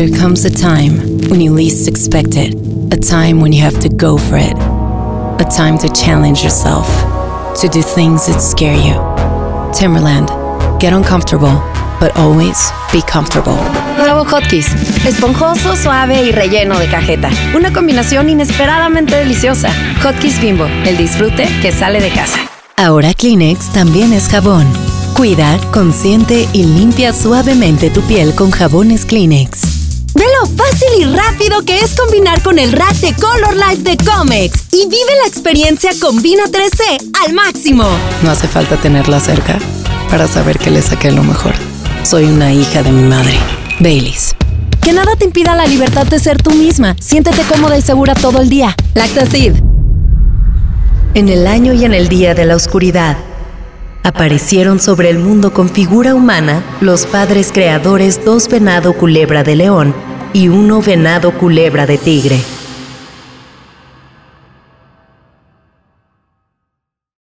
There comes a time when you least expect it, a time when you have to go for it, a time to challenge yourself, to do things that scare you. Timberland, get uncomfortable, but always be comfortable. Nuevo Hotkeys. Esponjoso, suave y relleno de cajeta. Una combinación inesperadamente deliciosa. Hotkeys Bimbo. El disfrute que sale de casa. Ahora Kleenex también es jabón. Cuida, consiente y limpia suavemente tu piel con jabones Kleenex. Ve lo fácil y rápido que es combinar con el rack de Color Life de Comex y vive la experiencia Combina 3C al máximo. No hace falta tenerla cerca para saber que le saqué lo mejor. Soy una hija de mi madre. Baileys. Que nada te impida la libertad de ser tú misma. Siéntete cómoda y segura todo el día. Lactacid. En el año y en el día de la oscuridad, aparecieron sobre el mundo con figura humana los padres creadores dos venado culebra de león y uno venado culebra de tigre.